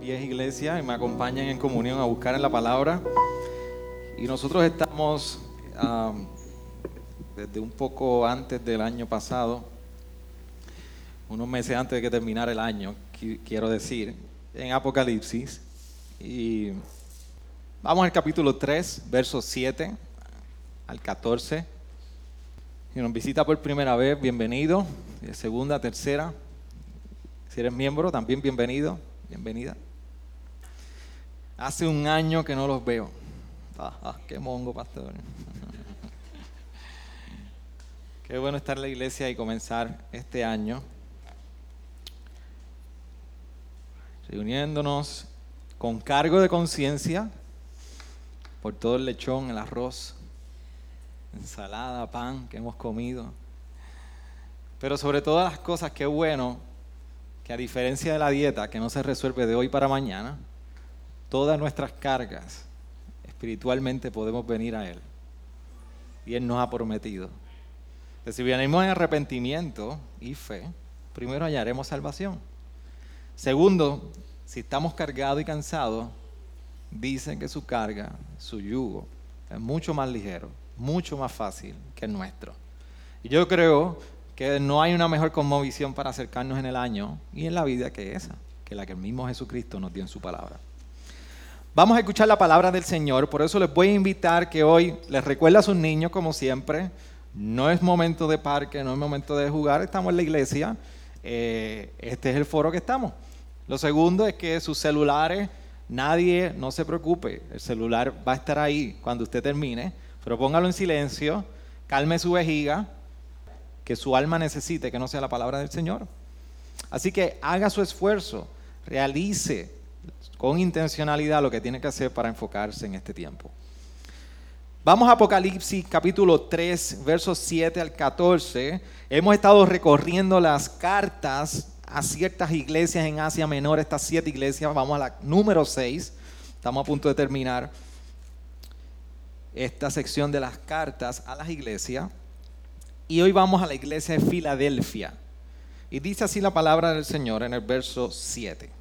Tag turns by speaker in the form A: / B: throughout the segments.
A: Estamos en pie iglesia y me acompañan en comunión a buscar en la palabra. Y nosotros estamos desde un poco antes del año pasado, unos meses antes de que terminara el año, quiero decir, en Apocalipsis. Y Vamos al capítulo 3, versos 7 al 14. Si nos visita por primera vez, bienvenido. Segunda, tercera. Si eres miembro, también bienvenido, bienvenida. Hace un año que no los veo. Ah, ah, qué mongo, pastor. qué bueno estar en la iglesia y comenzar este año reuniéndonos con cargo de conciencia por todo el lechón, el arroz, ensalada, pan que hemos comido. Pero sobre todas las cosas, qué bueno que a diferencia de la dieta que no se resuelve de hoy para mañana, todas nuestras cargas espiritualmente podemos venir a Él. Y Él nos ha prometido que si venimos en arrepentimiento y fe, primero hallaremos salvación. Segundo, si estamos cargados y cansados, dicen que su carga, su yugo, es mucho más ligero, mucho más fácil que el nuestro. Y yo creo que no hay una mejor conmovisión para acercarnos en el año y en la vida que esa, que la que el mismo Jesucristo nos dio en su palabra. Vamos a escuchar la palabra del Señor, por eso les voy a invitar que hoy les recuerde a sus niños, como siempre, no es momento de parque, no es momento de jugar, estamos en la iglesia, eh, este es el foro que estamos. Lo segundo es que sus celulares Nadie, no se preocupe, el celular va a estar ahí cuando usted termine, pero póngalo en silencio, calme su vejiga, que su alma necesite que no sea la palabra del Señor. Así que haga su esfuerzo, realice con intencionalidad lo que tiene que hacer para enfocarse en este tiempo. Vamos a Apocalipsis capítulo 3, versos 7 al 14. Hemos estado recorriendo las cartas a ciertas iglesias en Asia Menor, estas siete iglesias. Vamos a la número seis. Estamos a punto de terminar esta sección de las cartas a las iglesias. Y hoy vamos a la iglesia de Filadelfia. Y dice así la palabra del Señor en el verso 7.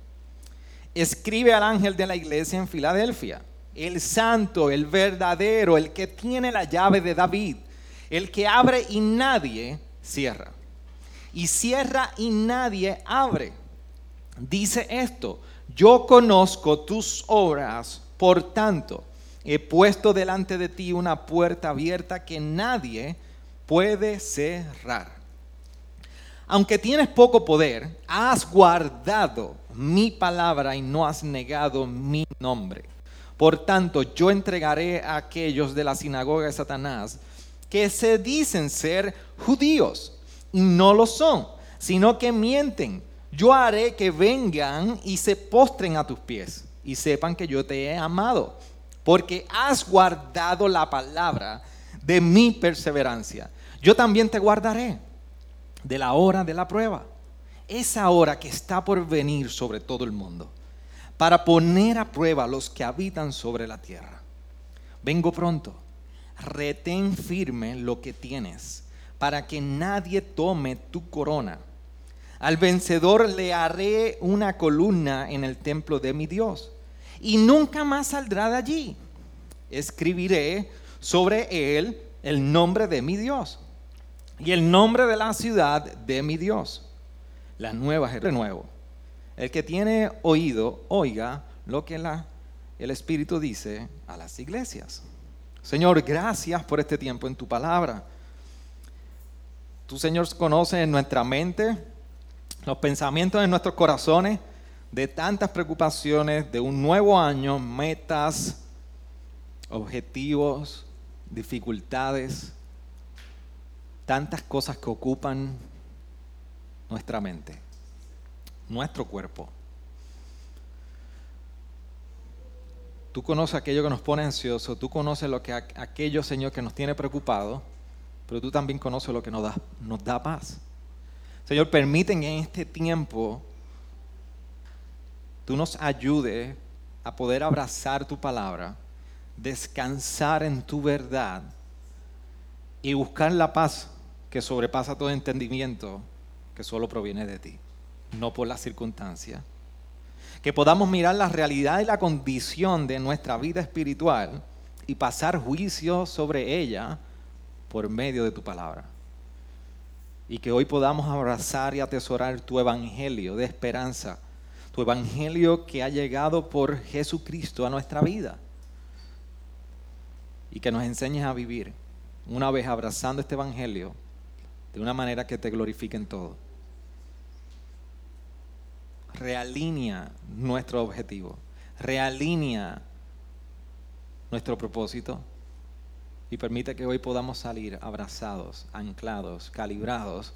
A: Escribe al ángel de la iglesia en Filadelfia, el santo, el verdadero, el que tiene la llave de David, el que abre y nadie cierra y cierra y nadie abre. Dice esto, yo conozco tus obras, por tanto, he puesto delante de ti una puerta abierta que nadie puede cerrar. Aunque tienes poco poder, has guardado mi palabra y no has negado mi nombre. Por tanto, yo entregaré a aquellos de la sinagoga de Satanás que se dicen ser judíos y no lo son, sino que mienten. Yo haré que vengan y se postren a tus pies y sepan que yo te he amado, porque has guardado la palabra de mi perseverancia. Yo también te guardaré de la hora de la prueba, esa hora que está por venir sobre todo el mundo, para poner a prueba a los que habitan sobre la tierra. Vengo pronto, retén firme lo que tienes para que nadie tome tu corona. Al vencedor le haré una columna en el templo de mi Dios y nunca más saldrá de allí. Escribiré sobre él el nombre de mi Dios y el nombre de la ciudad de mi Dios. La nueva nuevo. El que tiene oído, oiga lo que la, el Espíritu dice a las iglesias. Señor, gracias por este tiempo en tu palabra. Tú, Señor, conoces en nuestra mente los pensamientos de nuestros corazones de tantas preocupaciones, de un nuevo año, metas, objetivos, dificultades, tantas cosas que ocupan nuestra mente, nuestro cuerpo. tú conoces aquello que nos pone ansioso, tú conoces lo que aquello, Señor, que nos tiene preocupado, pero tú también conoces lo que nos da, nos da paz. Señor, permiten en este tiempo tú nos ayudes a poder abrazar tu palabra, descansar en tu verdad y buscar la paz que sobrepasa todo entendimiento que solo proviene de ti, no por las circunstancias. Que podamos mirar la realidad y la condición de nuestra vida espiritual y pasar juicio sobre ella por medio de tu palabra. Y que hoy podamos abrazar y atesorar tu evangelio de esperanza, tu evangelio que ha llegado por Jesucristo a nuestra vida. Y que nos enseñes a vivir una vez abrazando este evangelio de una manera que te glorifique en todo. Realinea nuestro objetivo, realinea nuestro propósito y permite que hoy podamos salir abrazados, anclados, calibrados,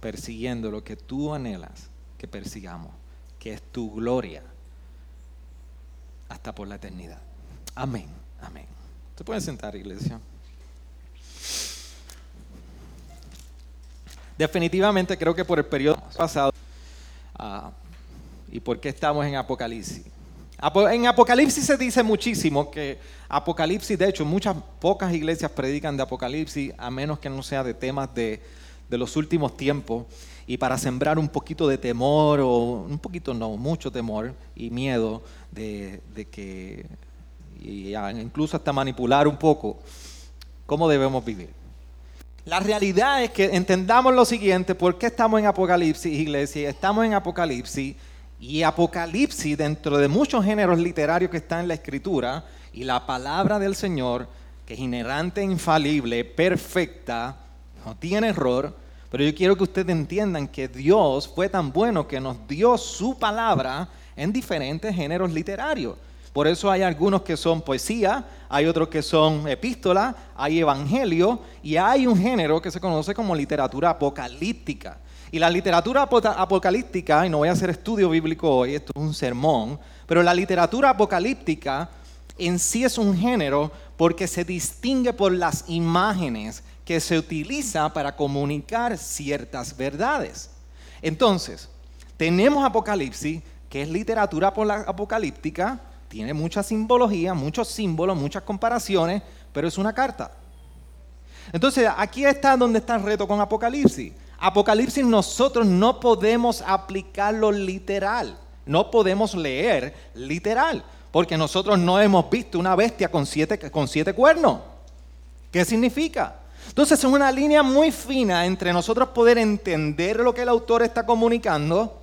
A: persiguiendo lo que tú anhelas que persigamos, que es tu gloria hasta por la eternidad. Amén, amén. ¿Se pueden sentar, iglesia? Definitivamente creo que por el periodo pasado uh, y por qué estamos en Apocalipsis. En Apocalipsis se dice muchísimo que Apocalipsis, de hecho, muchas pocas iglesias predican de Apocalipsis, a menos que no sea de temas de, de los últimos tiempos, y para sembrar un poquito de temor, o un poquito no, mucho temor y miedo de, de que, y incluso hasta manipular un poco cómo debemos vivir. La realidad es que entendamos lo siguiente, ¿por qué estamos en Apocalipsis, iglesia? Estamos en Apocalipsis y Apocalipsis, dentro de muchos géneros literarios que están en la escritura, y la palabra del Señor, que es inherente, infalible, perfecta, no tiene error, pero yo quiero que ustedes entiendan que Dios fue tan bueno que nos dio su palabra en diferentes géneros literarios. Por eso hay algunos que son poesía, hay otros que son epístola, hay evangelio y hay un género que se conoce como literatura apocalíptica. Y la literatura apocalíptica, y no voy a hacer estudio bíblico hoy, esto es un sermón, pero la literatura apocalíptica en sí es un género porque se distingue por las imágenes que se utiliza para comunicar ciertas verdades. Entonces, tenemos Apocalipsis, que es literatura apocalíptica, tiene mucha simbología, muchos símbolos, muchas comparaciones, pero es una carta. Entonces, aquí está donde está el reto con Apocalipsis. Apocalipsis nosotros no podemos aplicarlo literal, no podemos leer literal, porque nosotros no hemos visto una bestia con siete, con siete cuernos. ¿Qué significa? Entonces es una línea muy fina entre nosotros poder entender lo que el autor está comunicando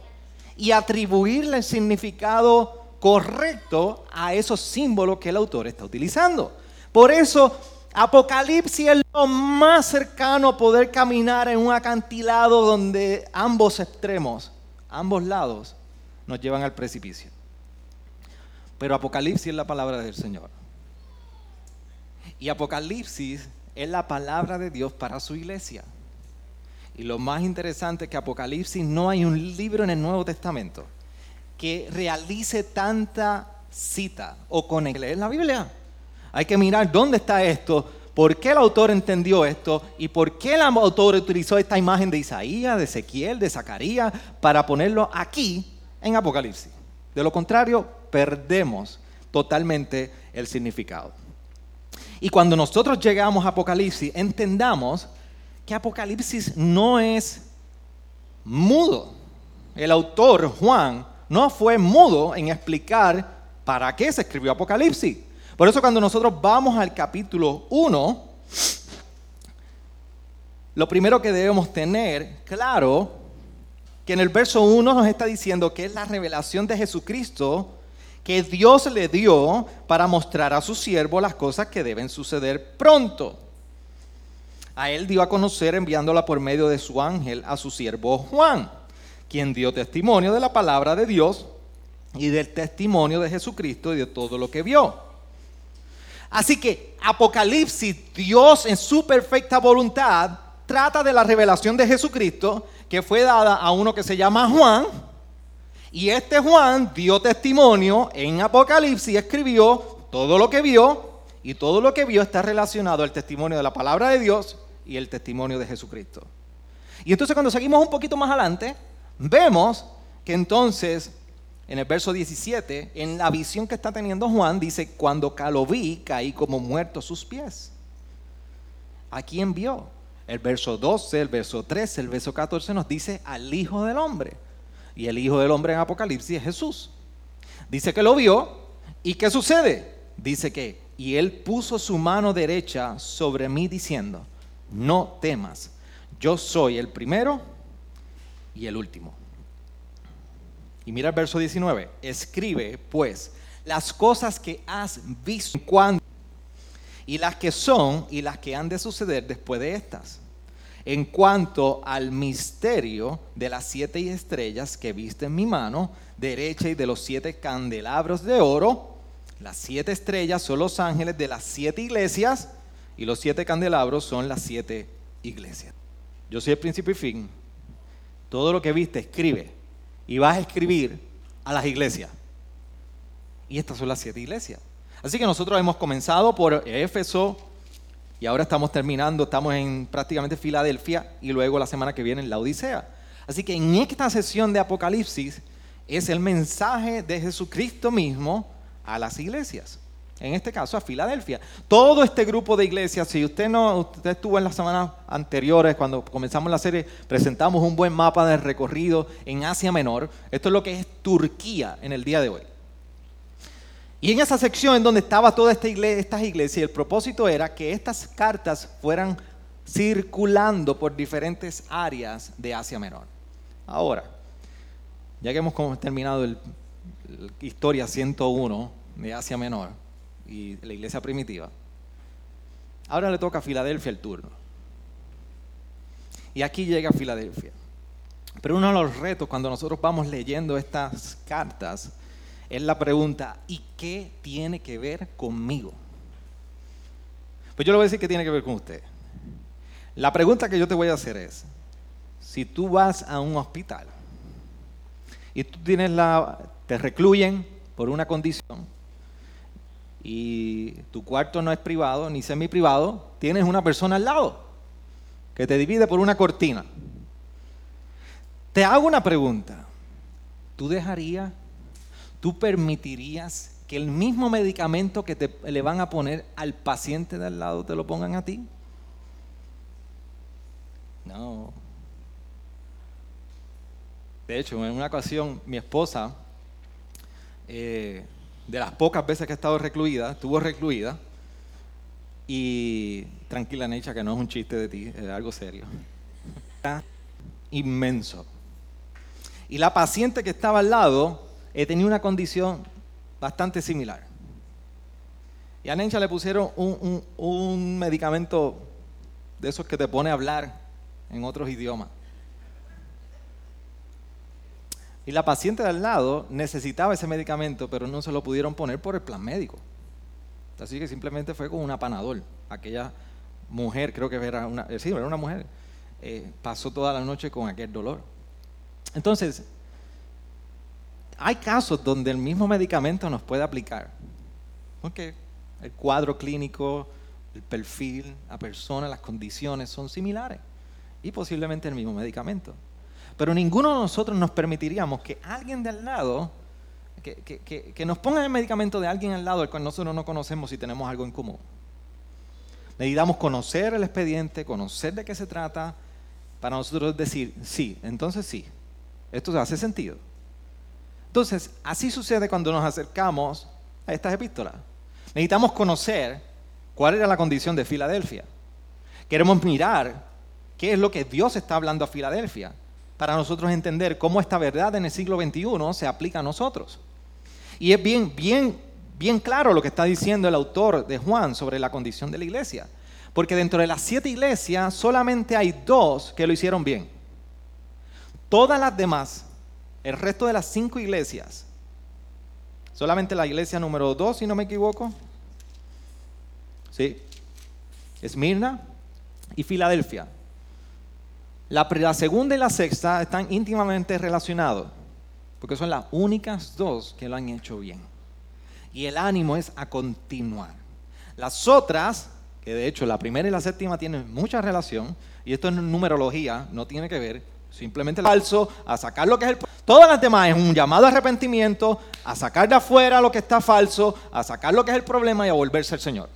A: y atribuirle el significado correcto a esos símbolos que el autor está utilizando. Por eso, Apocalipsis es lo más cercano a poder caminar en un acantilado donde ambos extremos, ambos lados, nos llevan al precipicio. Pero Apocalipsis es la palabra del Señor. Y Apocalipsis es la palabra de Dios para su iglesia. Y lo más interesante es que Apocalipsis no hay un libro en el Nuevo Testamento que realice tanta cita o conexión en la Biblia. Hay que mirar dónde está esto, por qué el autor entendió esto y por qué el autor utilizó esta imagen de Isaías, de Ezequiel, de Zacarías para ponerlo aquí en Apocalipsis. De lo contrario, perdemos totalmente el significado. Y cuando nosotros llegamos a Apocalipsis, entendamos que Apocalipsis no es mudo. El autor, Juan, no fue mudo en explicar para qué se escribió Apocalipsis. Por eso cuando nosotros vamos al capítulo 1, lo primero que debemos tener claro, que en el verso 1 nos está diciendo que es la revelación de Jesucristo que Dios le dio para mostrar a su siervo las cosas que deben suceder pronto. A él dio a conocer enviándola por medio de su ángel a su siervo Juan quien dio testimonio de la palabra de Dios y del testimonio de Jesucristo y de todo lo que vio. Así que Apocalipsis, Dios en su perfecta voluntad, trata de la revelación de Jesucristo que fue dada a uno que se llama Juan Y este Juan dio testimonio en Apocalipsis, escribió todo lo que vio, y todo lo que vio está relacionado al testimonio de la palabra de Dios y el testimonio de Jesucristo. Y entonces cuando seguimos un poquito más adelante, vemos que entonces en el verso 17, en la visión que está teniendo Juan, dice, cuando lo vi, caí como muerto sus pies. ¿A quién vio? El verso 12, el verso 13, el verso 14 nos dice al Hijo del Hombre. Y el Hijo del Hombre en Apocalipsis es Jesús. Dice que lo vio. ¿Y qué sucede? Dice que, y él puso su mano derecha sobre mí diciendo, no temas, yo soy el primero y el último. Y mira el verso 19, escribe pues las cosas que has visto cuando y las que son y las que han de suceder después de estas. En cuanto al misterio de las siete estrellas que viste en mi mano derecha y de los siete candelabros de oro, las siete estrellas son los ángeles de las siete iglesias y los siete candelabros son las siete iglesias. Yo soy el principio y fin. Todo lo que viste, escribe. Y vas a escribir a las iglesias. Y estas son las siete iglesias. Así que nosotros hemos comenzado por Éfeso y ahora estamos terminando, estamos en prácticamente Filadelfia y luego la semana que viene en la Odisea. Así que en esta sesión de Apocalipsis es el mensaje de Jesucristo mismo a las iglesias en este caso a Filadelfia. Todo este grupo de iglesias, si usted no, usted estuvo en las semanas anteriores, cuando comenzamos la serie, presentamos un buen mapa de recorrido en Asia Menor. Esto es lo que es Turquía en el día de hoy. Y en esa sección en donde estaba toda esta iglesia, estas iglesias, el propósito era que estas cartas fueran circulando por diferentes áreas de Asia Menor. Ahora, ya que hemos terminado el, historia 101 de Asia Menor, y la iglesia primitiva. Ahora le toca a Filadelfia el turno. Y aquí llega Filadelfia. Pero uno de los retos cuando nosotros vamos leyendo estas cartas es la pregunta, ¿y qué tiene que ver conmigo? Pues yo le voy a decir que tiene que ver con usted. La pregunta que yo te voy a hacer es, si tú vas a un hospital y tú tienes la, te recluyen por una condición, y tu cuarto no es privado ni semi privado, tienes una persona al lado que te divide por una cortina. Te hago una pregunta. ¿Tú dejarías, tú permitirías que el mismo medicamento que te, le van a poner al paciente de al lado te lo pongan a ti? No. De hecho, en una ocasión mi esposa eh, de las pocas veces que ha estado recluida, estuvo recluida, y tranquila, Necha, que no es un chiste de ti, es algo serio. Inmenso. Y la paciente que estaba al lado eh, tenía una condición bastante similar. Y a Necha le pusieron un, un medicamento de esos que te pone a hablar en otros idiomas. Y la paciente de al lado necesitaba ese medicamento, pero no se lo pudieron poner por el plan médico. Así que simplemente fue con una panadol. Aquella mujer, creo que era una, eh, sí, era una mujer, eh, pasó toda la noche con aquel dolor. Entonces, hay casos donde el mismo medicamento nos puede aplicar. Porque el cuadro clínico, el perfil, la persona, las condiciones son similares. Y posiblemente el mismo medicamento. Pero ninguno de nosotros nos permitiríamos que alguien de al lado, que, nos ponga el medicamento de alguien al lado al cual nosotros no conocemos si tenemos algo en común. Necesitamos conocer el expediente, conocer de qué se trata, para nosotros decir, sí, entonces sí, esto hace sentido. Entonces, así sucede cuando nos acercamos a estas epístolas. Necesitamos conocer cuál era la condición de Filadelfia. Queremos mirar qué es lo que Dios está hablando a Filadelfia para nosotros entender cómo esta verdad en el siglo XXI se aplica a nosotros. Y es bien, bien, bien claro lo que está diciendo el autor de Juan sobre la condición de la iglesia. Porque dentro de las siete iglesias solamente hay dos que lo hicieron bien. Todas las demás, el resto de las cinco iglesias, solamente la iglesia número dos, si no me equivoco, ¿sí? Esmirna y Filadelfia la, segunda y la sexta están íntimamente relacionados. porque son las únicas dos que lo han hecho bien. Y el ánimo es a continuar. Las otras, que de hecho la primera y la séptima tienen mucha relación, y esto es numerología, no tiene que ver, simplemente falso, a sacar lo que es el... Todas las demás es un llamado a arrepentimiento, a sacar de afuera lo que está falso, a sacar lo que es el problema y a volverse al Señor.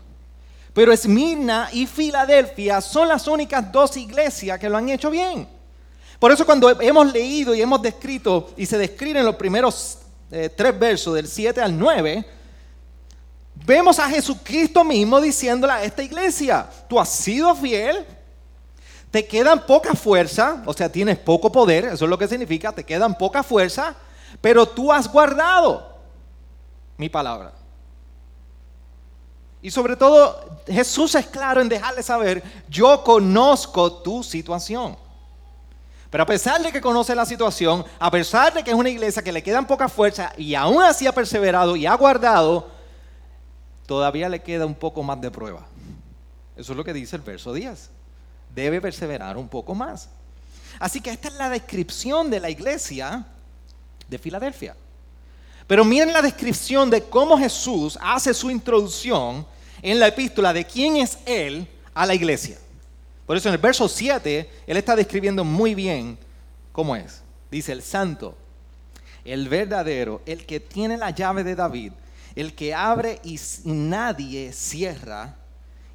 A: Pero Esmirna y Filadelfia son las únicas dos iglesias que lo han hecho bien. Por eso cuando hemos leído y hemos descrito y se describen los primeros eh, tres versos del 7 al 9, vemos a Jesucristo mismo diciéndole a esta iglesia, tú has sido fiel, te quedan poca fuerza, o sea, tienes poco poder, eso es lo que significa, te quedan poca fuerza, pero tú has guardado mi palabra. Y sobre todo, Jesús es claro en dejarle saber, yo conozco tu situación. Pero a pesar de que conoce la situación, a pesar de que es una iglesia que le quedan poca fuerza y aún así ha perseverado y ha guardado, todavía le queda un poco más de prueba. Eso es lo que dice el verso 10. Debe perseverar un poco más. Así que esta es la descripción de la iglesia de Filadelfia. Pero miren la descripción de cómo Jesús hace su introducción en la epístola de quién es Él a la iglesia. Por eso en el verso 7, Él está describiendo muy bien cómo es. Dice el santo, el verdadero, el que tiene la llave de David, el que abre y nadie cierra,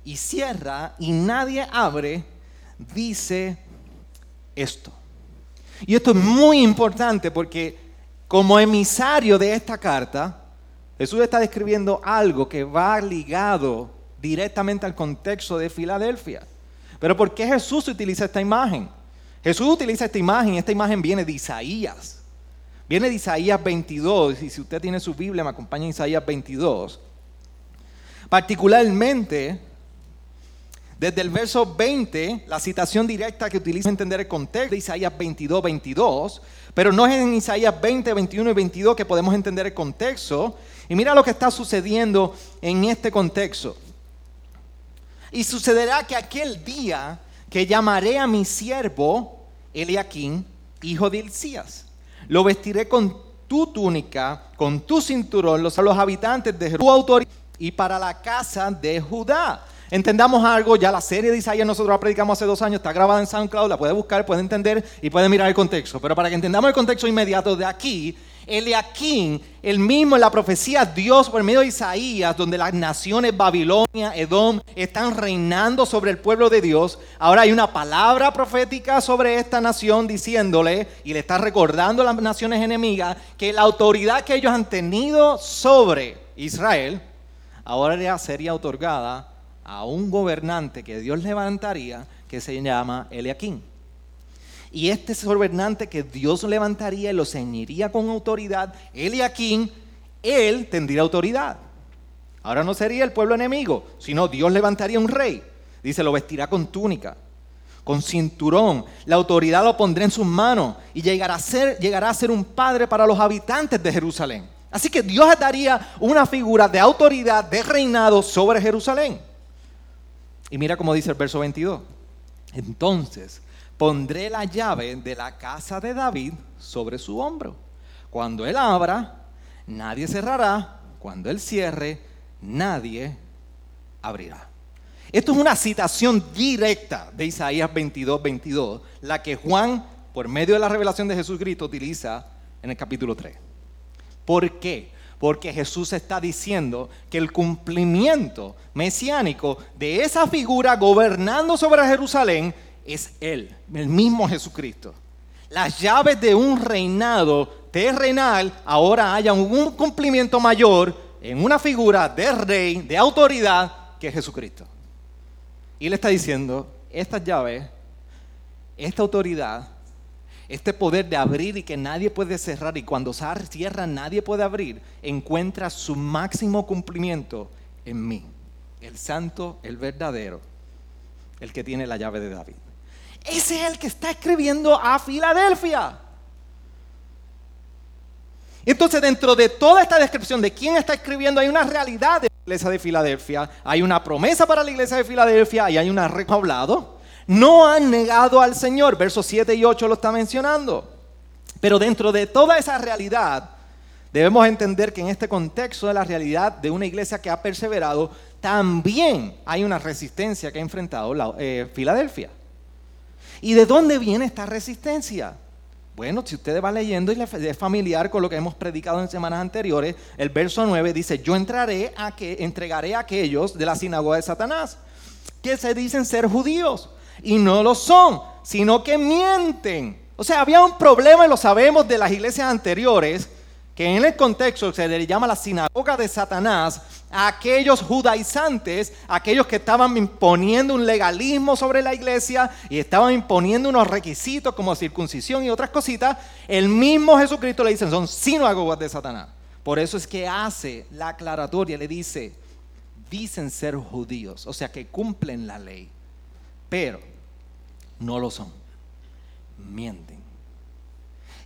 A: y cierra y nadie abre, dice esto. Y esto es muy importante porque como emisario de esta carta, Jesús está describiendo algo que va ligado directamente al contexto de Filadelfia. Pero ¿por qué Jesús utiliza esta imagen? Jesús utiliza esta imagen, esta imagen viene de Isaías. Viene de Isaías 22, y si usted tiene su Biblia, me acompaña en Isaías 22. Particularmente, desde el verso 20, la citación directa que utiliza entender el contexto de Isaías 22, 22, pero no es en Isaías 20, 21 y 22 que podemos entender el contexto, y mira lo que está sucediendo en este contexto. Y sucederá que aquel día que llamaré a mi siervo Eliaquín, hijo de Hilcías, lo vestiré con tu túnica, con tu cinturón, los, los habitantes de autoridad y para la casa de Judá. Entendamos algo, ya la serie de Isaías nosotros la predicamos hace dos años, está grabada en SoundCloud, la puede buscar, puede entender y puede mirar el contexto. Pero para que entendamos el contexto inmediato de aquí, Eliakim, el mismo en la profecía Dios por medio de Isaías, donde las naciones Babilonia, Edom, están reinando sobre el pueblo de Dios. Ahora hay una palabra profética sobre esta nación diciéndole, y le está recordando a las naciones enemigas, que la autoridad que ellos han tenido sobre Israel, ahora ya sería otorgada a un gobernante que Dios levantaría, que se llama Eliakim. Y este gobernante que Dios levantaría y lo ceñiría con autoridad, aquí, él tendría autoridad. Ahora no sería el pueblo enemigo, sino Dios levantaría un rey. Dice, lo vestirá con túnica, con cinturón. La autoridad lo pondrá en sus manos y llegará a ser, llegará a ser un padre para los habitantes de Jerusalén. Así que Dios daría una figura de autoridad, de reinado sobre Jerusalén. Y mira cómo dice el verso 22. Entonces pondré la llave de la casa de David sobre su hombro. Cuando él abra, nadie cerrará. Cuando él cierre, nadie abrirá. Esto es una citación directa de Isaías 22, 22, la que Juan, por medio de la revelación de Jesucristo, utiliza en el capítulo 3. ¿Por qué? Porque Jesús está diciendo que el cumplimiento mesiánico de esa figura gobernando sobre Jerusalén es Él, el mismo Jesucristo. Las llaves de un reinado terrenal ahora haya un cumplimiento mayor en una figura de rey, de autoridad, que es Jesucristo. Y Él está diciendo, estas llaves, esta autoridad, este poder de abrir y que nadie puede cerrar y cuando cierra nadie puede abrir, encuentra su máximo cumplimiento en mí, el santo, el verdadero, el que tiene la llave de David. Ese es el que está escribiendo a Filadelfia. Entonces, dentro de toda esta descripción de quién está escribiendo, hay una realidad de la iglesia de Filadelfia, hay una promesa para la iglesia de Filadelfia y hay una hablado. No han negado al Señor, versos 7 y 8 lo está mencionando. Pero dentro de toda esa realidad, debemos entender que en este contexto de la realidad de una iglesia que ha perseverado, también hay una resistencia que ha enfrentado eh, Filadelfia. ¿Y de dónde viene esta resistencia? Bueno, si ustedes van leyendo y es familiar con lo que hemos predicado en semanas anteriores, el verso 9 dice, yo entraré a que, entregaré a aquellos de la sinagoga de Satanás, que se dicen ser judíos y no lo son, sino que mienten. O sea, había un problema, y lo sabemos de las iglesias anteriores, que en el contexto se le llama la sinagoga de Satanás, a aquellos judaizantes, aquellos que estaban imponiendo un legalismo sobre la iglesia y estaban imponiendo unos requisitos como circuncisión y otras cositas, el mismo Jesucristo le dice, son sinagogas de Satanás. Por eso es que hace la aclaratoria, le dice, dicen ser judíos, o sea que cumplen la ley, pero no lo son, mienten.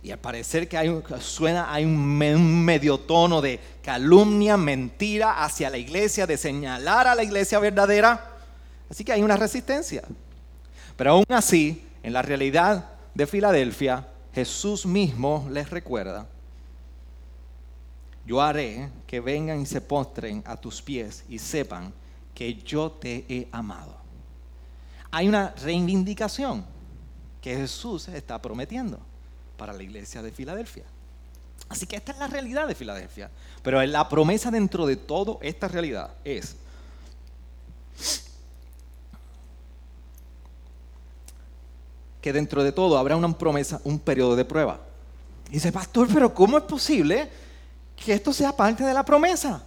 A: Y al parecer que hay suena, hay un, medio tono de calumnia, mentira hacia la iglesia, de señalar a la iglesia verdadera. Así que hay una resistencia. Pero aún así, en la realidad de Filadelfia, Jesús mismo les recuerda, yo haré que vengan y se postren a tus pies y sepan que yo te he amado. Hay una reivindicación que Jesús está prometiendo para la iglesia de Filadelfia. Así que esta es la realidad de Filadelfia. Pero la promesa dentro de toda esta realidad es que dentro de todo habrá una promesa, un periodo de prueba. Y dice, pastor, pero ¿cómo es posible que esto sea parte de la promesa?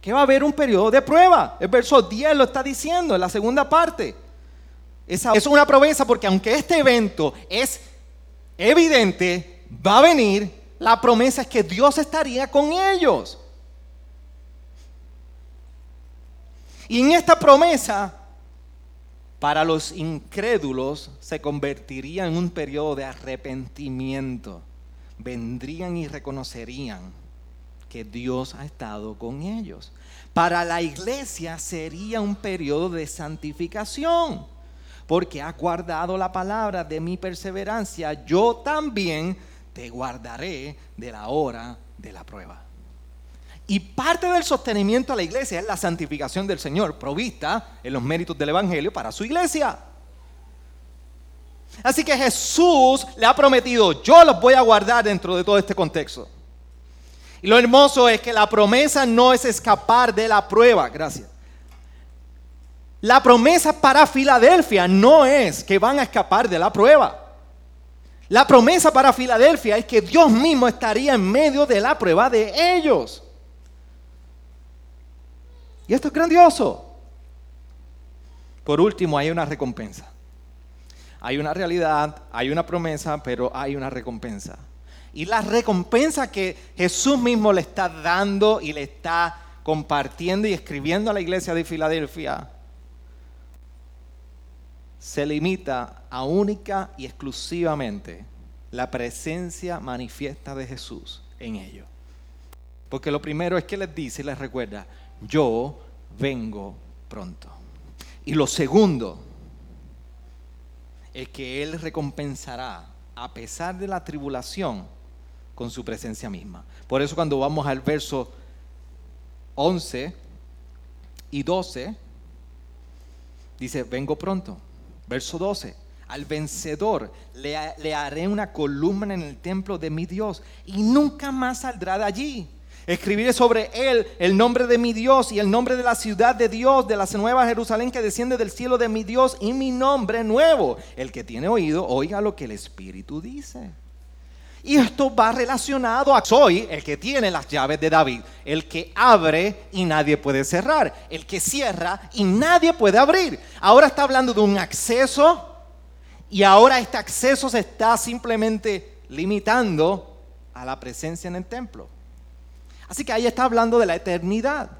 A: Que va a haber un periodo de prueba. El verso 10 lo está diciendo en la segunda parte. Es una promesa porque aunque este evento es evidente, va a venir, la promesa es que Dios estaría con ellos. Y en esta promesa, para los incrédulos, se convertiría en un periodo de arrepentimiento. Vendrían y reconocerían que Dios ha estado con ellos. Para la iglesia sería un periodo de santificación porque has guardado la palabra de mi perseverancia, yo también te guardaré de la hora de la prueba. Y parte del sostenimiento a la iglesia es la santificación del Señor, provista en los méritos del Evangelio para su iglesia. Así que Jesús le ha prometido, yo los voy a guardar dentro de todo este contexto. Y lo hermoso es que la promesa no es escapar de la prueba, gracias. La promesa para Filadelfia no es que van a escapar de la prueba. La promesa para Filadelfia es que Dios mismo estaría en medio de la prueba de ellos. Y esto es grandioso. Por último, hay una recompensa. Hay una realidad, hay una promesa, pero hay una recompensa. Y la recompensa que Jesús mismo le está dando y le está compartiendo y escribiendo a la iglesia de Filadelfia se limita a única y exclusivamente la presencia manifiesta de Jesús en ellos. Porque lo primero es que les dice y les recuerda, yo vengo pronto. Y lo segundo es que Él recompensará a pesar de la tribulación con su presencia misma. Por eso cuando vamos al verso 11 y 12, dice, vengo pronto. Verso 12. Al vencedor le, haré una columna en el templo de mi Dios y nunca más saldrá de allí. Escribiré sobre él el nombre de mi Dios y el nombre de la ciudad de Dios, de la nueva Jerusalén que desciende del cielo de mi Dios y mi nombre nuevo. El que tiene oído, oiga lo que el Espíritu dice. Y esto va relacionado a soy el que tiene las llaves de David, el que abre y nadie puede cerrar, el que cierra y nadie puede abrir. Ahora está hablando de un acceso y ahora este acceso se está simplemente limitando a la presencia en el templo. Así que ahí está hablando de la eternidad.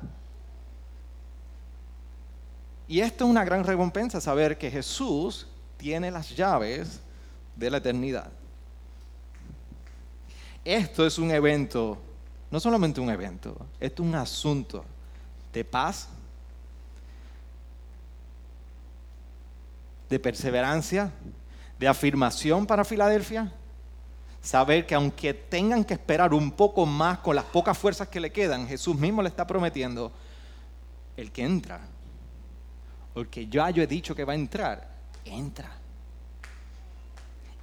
A: Y esto es una gran recompensa, saber que Jesús tiene las llaves de la eternidad. Esto es un evento, no solamente un evento, esto es un asunto de paz, de perseverancia, de afirmación para Filadelfia, saber que aunque tengan que esperar un poco más con las pocas fuerzas que le quedan, Jesús mismo le está prometiendo, el que entra, o el que ya yo he dicho que va a entrar, entra.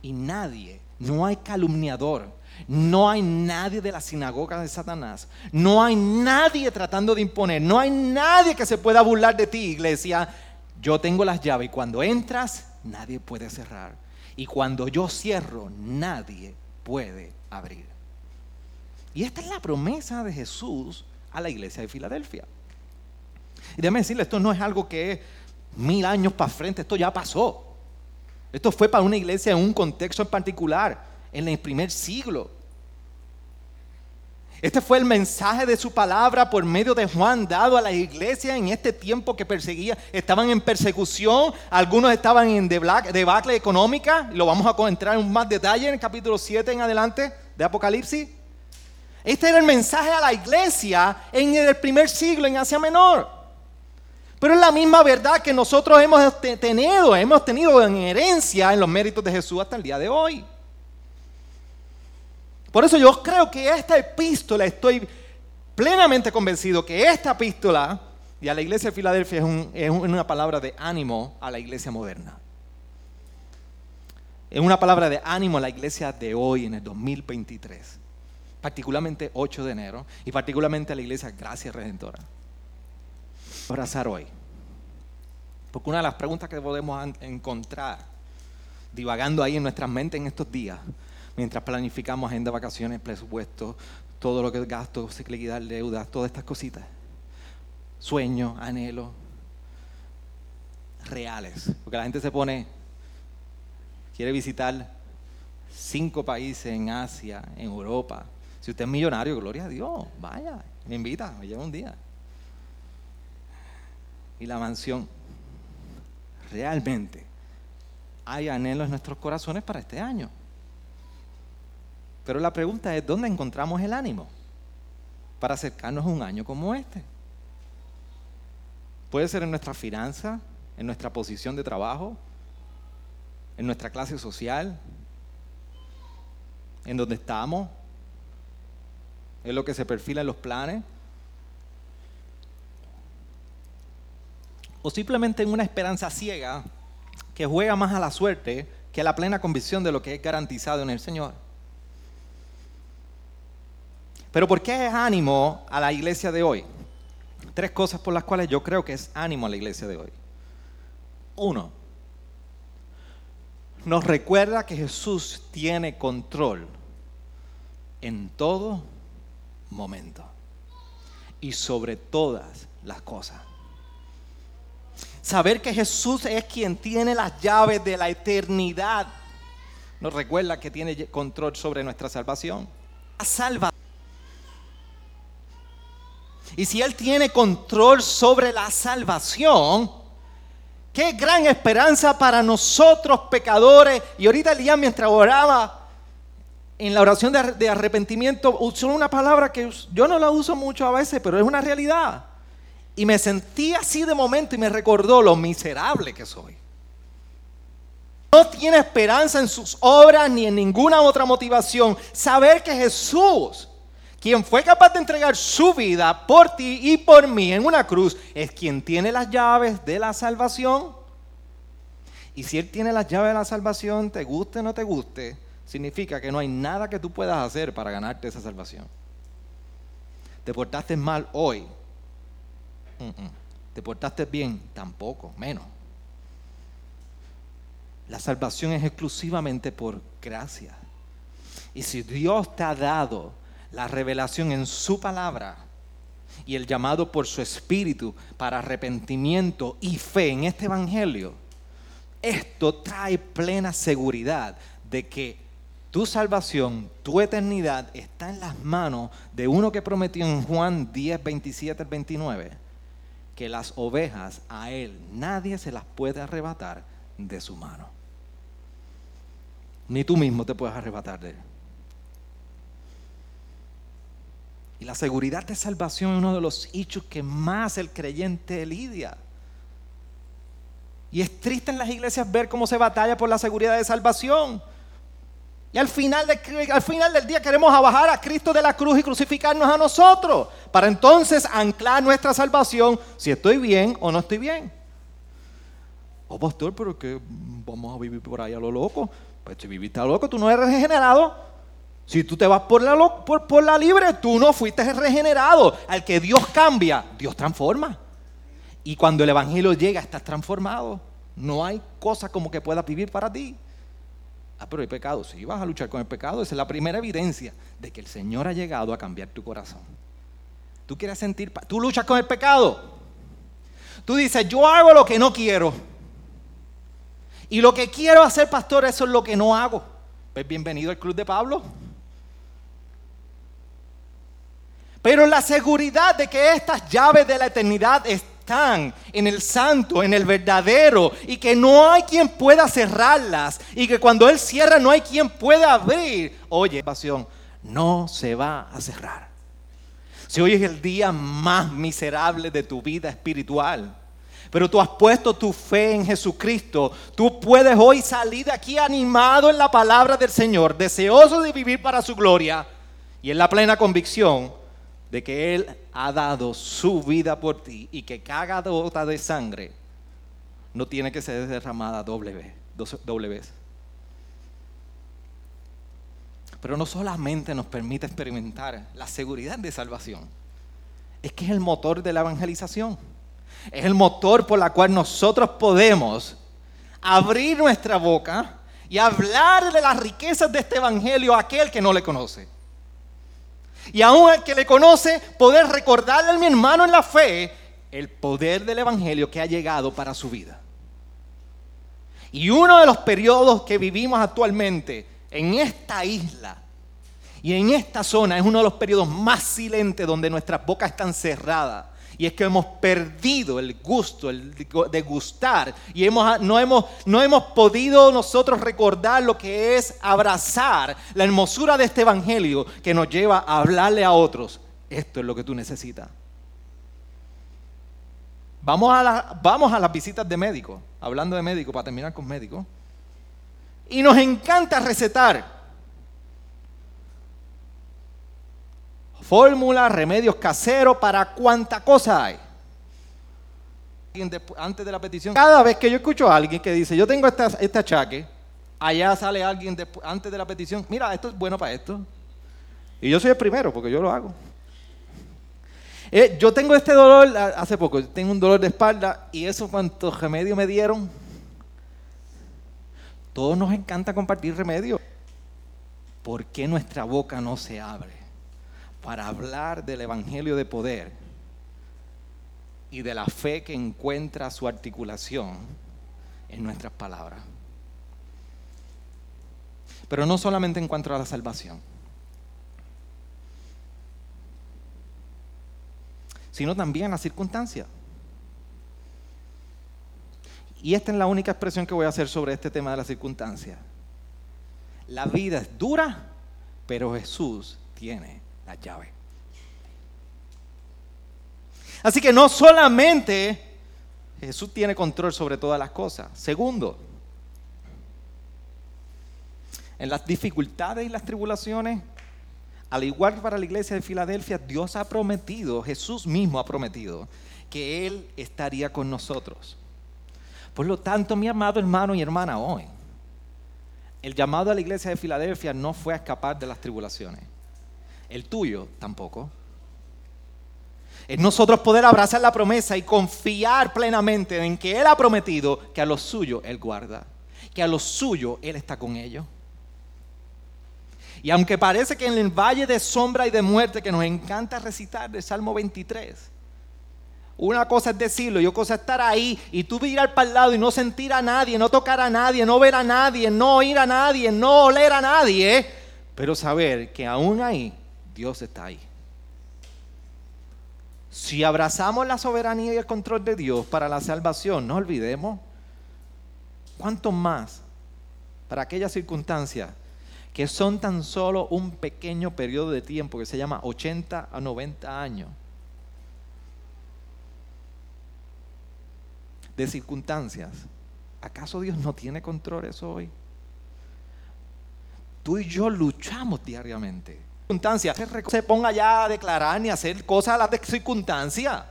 A: Y nadie, no hay calumniador, no hay nadie de la sinagoga de Satanás, no hay nadie tratando de imponer, no hay nadie que se pueda burlar de ti, iglesia. Yo tengo las llaves y cuando entras, nadie puede cerrar. Y cuando yo cierro, nadie puede abrir. Y esta es la promesa de Jesús a la iglesia de Filadelfia. Y déjame decirle, esto no es algo que es mil años para frente, esto ya pasó. Esto fue para una iglesia en un contexto en particular, en el primer siglo. Este fue el mensaje de su palabra por medio de Juan dado a la iglesia en este tiempo que perseguía. Estaban en persecución, algunos estaban en debacle económica, lo vamos a entrar en más detalle en el capítulo 7 en adelante de Apocalipsis. Este era el mensaje a la iglesia en el primer siglo en Asia Menor. Pero es la misma verdad que nosotros hemos tenido, hemos tenido en herencia en los méritos de Jesús hasta el día de hoy. Por eso yo creo que esta epístola, estoy plenamente convencido que esta epístola y a la iglesia de Filadelfia es, una palabra de ánimo a la iglesia moderna. Es una palabra de ánimo a la iglesia de hoy en el 2023, particularmente 8 de enero y particularmente a la iglesia Gracia Redentora. Abrazar hoy. Porque una de las preguntas que podemos encontrar divagando ahí en nuestras mentes en estos días mientras planificamos agenda, vacaciones, presupuesto, todo lo que es gasto, liquidar deudas, todas estas cositas. Sueños, anhelos reales. Porque la gente se pone, quiere visitar cinco países en Asia, en Europa. Si usted es millonario, gloria a Dios, vaya, me invita, me lleva un día. Y la mansión, realmente, hay anhelos en nuestros corazones para este año. Pero la pregunta es, ¿dónde encontramos el ánimo para acercarnos a un año como este? Puede ser en nuestra finanza, en nuestra posición de trabajo, en nuestra clase social, en donde estamos, en lo que se perfila en los planes, o simplemente en una esperanza ciega que juega más a la suerte que a la plena convicción de lo que es garantizado en el Señor. Pero ¿por qué es ánimo a la iglesia de hoy? Tres cosas por las cuales yo creo que es ánimo a la iglesia de hoy. Uno, nos recuerda que Jesús tiene control en todo momento y sobre todas las cosas. Saber que Jesús es quien tiene las llaves de la eternidad nos recuerda que tiene control sobre nuestra salvación. Salva y si Él tiene control sobre la salvación, qué gran esperanza para nosotros pecadores. Y ahorita Elías mientras oraba en la oración de arrepentimiento usó una palabra que yo no la uso mucho a veces, pero es una realidad. Y me sentí así de momento y me recordó lo miserable que soy. No tiene esperanza en sus obras ni en ninguna otra motivación. Saber que Jesús quien fue capaz de entregar su vida por ti y por mí en una cruz, es quien tiene las llaves de la salvación. Y si Él tiene las llaves de la salvación, te guste o no te guste, significa que no hay nada que tú puedas hacer para ganarte esa salvación. ¿Te portaste mal hoy? ¿Te portaste bien? Tampoco, menos. La salvación es exclusivamente por gracia. Y si Dios te ha dado la revelación en su palabra y el llamado por su espíritu para arrepentimiento y fe en este evangelio, esto trae plena seguridad de que tu salvación, tu eternidad está en las manos de uno que prometió en Juan 10, 27 al 29, que las ovejas a él nadie se las puede arrebatar de su mano. Ni tú mismo te puedes arrebatar de él. Y la seguridad de salvación es uno de los hechos que más el creyente lidia. Y es triste en las iglesias ver cómo se batalla por la seguridad de salvación. Y al final, al final del día queremos bajar a Cristo de la cruz y crucificarnos a nosotros. Para entonces anclar nuestra salvación si estoy bien o no estoy bien. Oh, pastor, pero que vamos a vivir por ahí a lo loco. Pues si viviste a lo loco, tú no eres regenerado. Si tú te vas por la, por, por la libre, tú no fuiste regenerado. Al que Dios cambia, Dios transforma. Y cuando el Evangelio llega, estás transformado. No hay cosa como que puedas vivir para ti. Ah, pero hay pecado. Sí, vas a luchar con el pecado. Esa es la primera evidencia de que el Señor ha llegado a cambiar tu corazón. Tú quieres sentir paz. Tú luchas con el pecado. Tú dices, yo hago lo que no quiero. Y lo que quiero hacer, pastor, eso es lo que no hago. Pues bienvenido al club de Pablo. Pero la seguridad de que estas llaves de la eternidad están en el santo, en el verdadero, y que no hay quien pueda cerrarlas, y que cuando Él cierra no hay quien pueda abrir. Oye, pasión, no se va a cerrar. Si hoy es el día más miserable de tu vida espiritual, pero tú has puesto tu fe en Jesucristo, tú puedes hoy salir de aquí animado en la palabra del Señor, deseoso de vivir para su gloria y en la plena convicción de que Él ha dado su vida por ti y que cada gota de sangre no tiene que ser derramada doble vez, doble vez. Pero no solamente nos permite experimentar la seguridad de salvación, es que es el motor de la evangelización. Es el motor por la cual nosotros podemos abrir nuestra boca y hablar de las riquezas de este evangelio a aquel que no le conoce. Y aún al que le conoce, poder recordarle a mi hermano en la fe el poder del Evangelio que ha llegado para su vida. Y uno de los periodos que vivimos actualmente en esta isla y en esta zona es uno de los periodos más silentes donde nuestras bocas están cerradas y es que hemos perdido el gusto el de gustar y hemos, no, hemos, no hemos podido nosotros recordar lo que es abrazar la hermosura de este Evangelio que nos lleva a hablarle a otros. Esto es lo que tú necesitas. Vamos a, vamos a las visitas de médico, hablando de médico, para terminar con médico. Y nos encanta recetar. Fórmulas, remedios caseros, para cuánta cosa hay. Antes de la petición, cada vez que yo escucho a alguien que dice, yo tengo este achaque, allá sale alguien antes de la petición, mira, esto es bueno para esto. Y yo soy el primero, porque yo lo hago. Eh, yo tengo este dolor, hace poco, tengo un dolor de espalda, y eso cuántos remedios me dieron. Todos nos encanta compartir remedios. ¿Por qué nuestra boca no se abre? Para hablar del Evangelio de poder y de la fe que encuentra su articulación en nuestras palabras. Pero no solamente en cuanto a la salvación, sino también la circunstancia. Y esta es la única expresión que voy a hacer sobre este tema de la circunstancia. La vida es dura, pero Jesús tiene la llave. Así que no solamente Jesús tiene control sobre todas las cosas. Segundo, en las dificultades y las tribulaciones, al igual que para la iglesia de Filadelfia, Dios ha prometido, Jesús mismo ha prometido, que Él estaría con nosotros. Por lo tanto, mi amado hermano y hermana, hoy, el llamado a la iglesia de Filadelfia no fue a escapar de las tribulaciones el tuyo tampoco. Es nosotros poder abrazar la promesa y confiar plenamente en que Él ha prometido que a los suyos Él guarda, que a los suyos Él está con ellos. Y aunque parece que en el valle de sombra y de muerte que nos encanta recitar del Salmo 23, una cosa es decirlo y otra cosa es estar ahí y tú mirar para el lado y no sentir a nadie, no tocar a nadie, no ver a nadie, no oír a nadie, no oler a nadie, pero saber que aún ahí Dios está ahí. Si abrazamos la soberanía y el control de Dios para la salvación, no olvidemos cuánto más para aquellas circunstancias que son tan solo un pequeño periodo de tiempo que se llama 80 a 90 años de circunstancias. ¿Acaso Dios no tiene control eso hoy? Tú y yo luchamos diariamente. Se ponga ya a declarar ni a hacer cosas a las de circunstancia.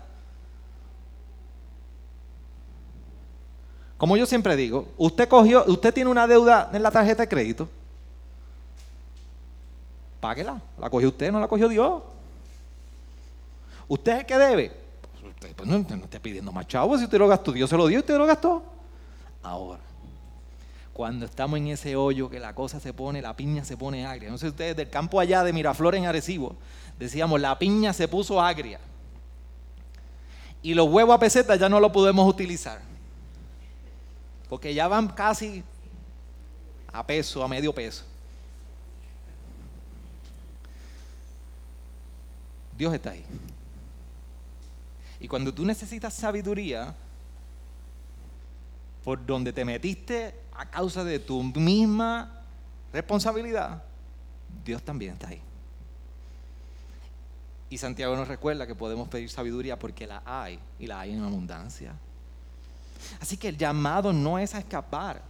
A: Como yo siempre digo, usted cogió, usted tiene una deuda en la tarjeta de crédito. Páguela. La cogió usted, no la cogió Dios. ¿Usted es el debe? Pues usted pues no, está pidiendo más chavos. Si usted lo gastó, Dios se lo dio, usted lo gastó. Ahora, cuando estamos en ese hoyo que la cosa se pone, la piña se pone agria. No sé ustedes del campo allá de Miraflores en Arecibo, decíamos, la piña se puso agria. Y los huevos a peseta ya no lo podemos utilizar. Porque ya van casi a peso, a medio peso. Dios está ahí. Y cuando tú necesitas sabiduría, por donde te metiste a causa de tu misma responsabilidad, Dios también está ahí. Y Santiago nos recuerda que podemos pedir sabiduría porque la hay y la hay en abundancia. Así que el llamado no es a escapar,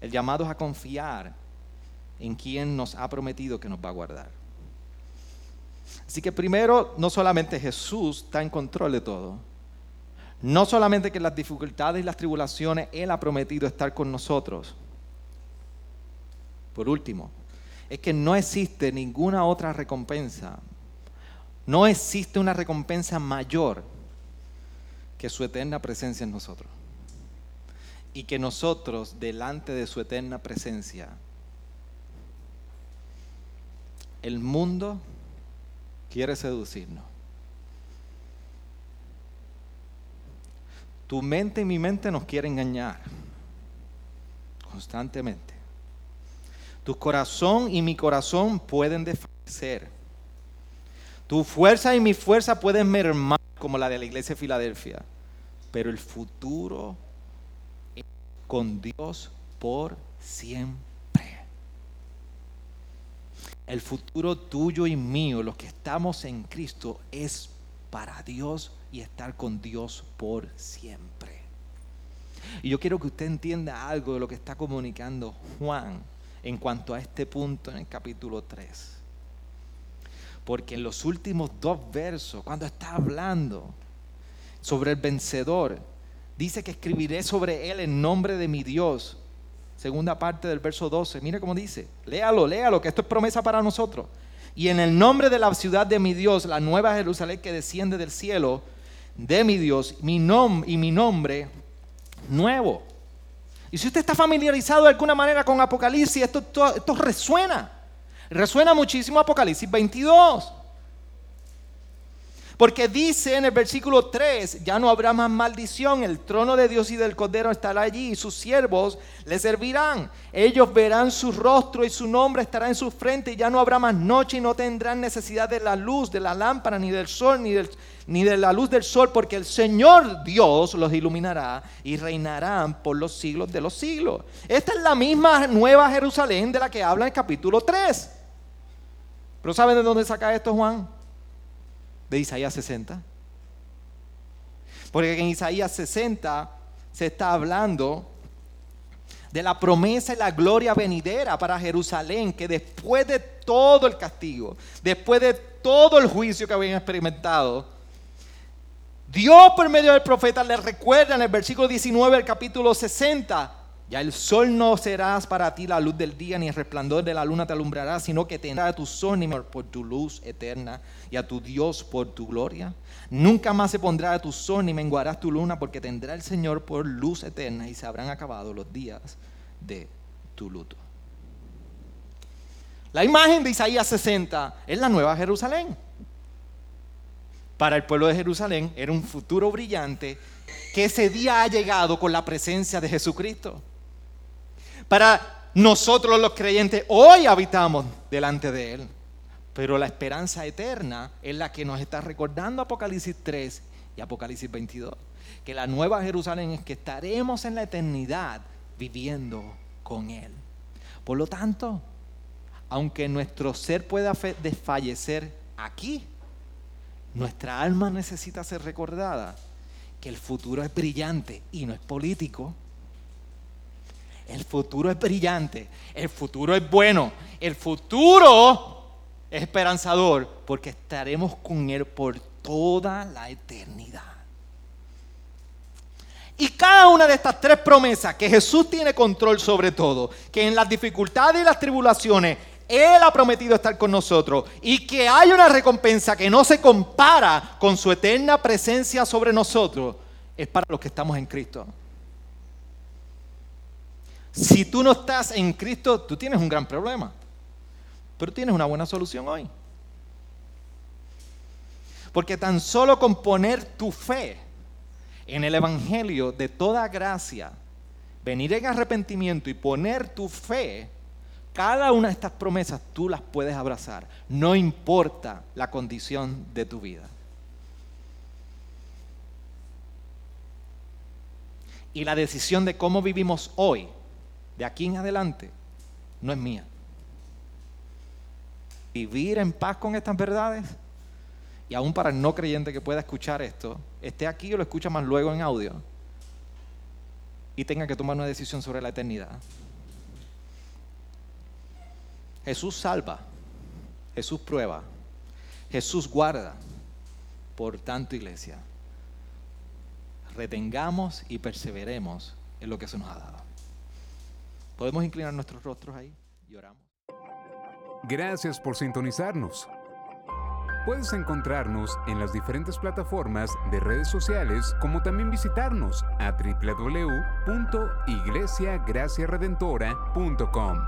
A: el llamado es a confiar en quien nos ha prometido que nos va a guardar. Así que primero, no solamente Jesús está en control de todo, no solamente que las dificultades y las tribulaciones Él ha prometido estar con nosotros. Por último, es que no existe ninguna otra recompensa. No existe una recompensa mayor que su eterna presencia en nosotros. Y que nosotros, delante de su eterna presencia, el mundo quiere seducirnos. Tu mente y mi mente nos quiere engañar constantemente. Tu corazón y mi corazón pueden desfallecer. Tu fuerza y mi fuerza pueden mermar como la de la iglesia de Filadelfia. Pero el futuro es con Dios por siempre. El futuro tuyo y mío, los que estamos en Cristo, es para Dios y estar con Dios por siempre. Y yo quiero que usted entienda algo de lo que está comunicando Juan en cuanto a este punto en el capítulo 3. Porque en los últimos dos versos, cuando está hablando sobre el vencedor, dice que escribiré sobre él en nombre de mi Dios. Segunda parte del verso 12. Mire cómo dice. Léalo, léalo, que esto es promesa para nosotros. Y en el nombre de la ciudad de mi Dios, la nueva Jerusalén que desciende del cielo, de mi Dios mi nom y mi nombre nuevo. Y si usted está familiarizado de alguna manera con Apocalipsis, esto, esto, resuena. Resuena muchísimo Apocalipsis 22. Porque dice en el versículo 3, ya no habrá más maldición, el trono de Dios y del Cordero estará allí y sus siervos le servirán. Ellos verán su rostro y su nombre estará en su frente y ya no habrá más noche y no tendrán necesidad de la luz, de la lámpara, ni del sol, ni, de la luz del sol, porque el Señor Dios los iluminará y reinarán por los siglos de los siglos. Esta es la misma nueva Jerusalén de la que habla en el capítulo 3. Pero ¿saben de dónde saca esto Juan? De Isaías 60. Porque en Isaías 60 se está hablando de la promesa y la gloria venidera para Jerusalén, que después de todo el castigo, después de todo el juicio que habían experimentado, Dios por medio del profeta le recuerda en el versículo 19 del capítulo 60, ya el sol no serás para ti la luz del día, ni el resplandor de la luna te alumbrará, sino que tendrá a tu sol por tu luz eterna y a tu Dios por tu gloria. Nunca más se pondrá a tu sol ni menguarás tu luna, porque tendrá el Señor por luz eterna y se habrán acabado los días de tu luto. La imagen de Isaías 60 es la nueva Jerusalén. Para el pueblo de Jerusalén era un futuro brillante que ese día ha llegado con la presencia de Jesucristo. Para nosotros los creyentes hoy habitamos delante de Él. Pero la esperanza eterna es la que nos está recordando Apocalipsis 3 y Apocalipsis 22. Que la nueva Jerusalén es que estaremos en la eternidad viviendo con Él. Por lo tanto, aunque nuestro ser pueda desfallecer aquí, nuestra alma necesita ser recordada que el futuro es brillante y no es político El futuro es brillante, el futuro es bueno, el futuro es esperanzador porque estaremos con Él por toda la eternidad. Y cada una de estas tres promesas, que Jesús tiene control sobre todo, que en las dificultades y las tribulaciones Él ha prometido estar con nosotros y que hay una recompensa que no se compara con su eterna presencia sobre nosotros, es para los que estamos en Cristo. Si tú no estás en Cristo, tú tienes un gran problema. Pero tienes una buena solución hoy. Porque tan solo con poner tu fe en el Evangelio de toda gracia, venir en arrepentimiento y poner tu fe, cada una de estas promesas tú las puedes abrazar, no importa la condición de tu vida. Y la decisión de cómo vivimos hoy, de aquí en adelante, no es mía. Vivir en paz con estas verdades y aún para el no creyente que pueda escuchar esto, esté aquí o lo escucha más luego en audio y tenga que tomar una decisión sobre la eternidad. Jesús salva, Jesús prueba, Jesús guarda. Por tanto, iglesia, retengamos y perseveremos en lo que se nos ha dado. Podemos inclinar nuestros rostros ahí y oramos.
B: Gracias por sintonizarnos. Puedes encontrarnos en las diferentes plataformas de redes sociales, como también visitarnos a www.iglesiagraciaredentora.com.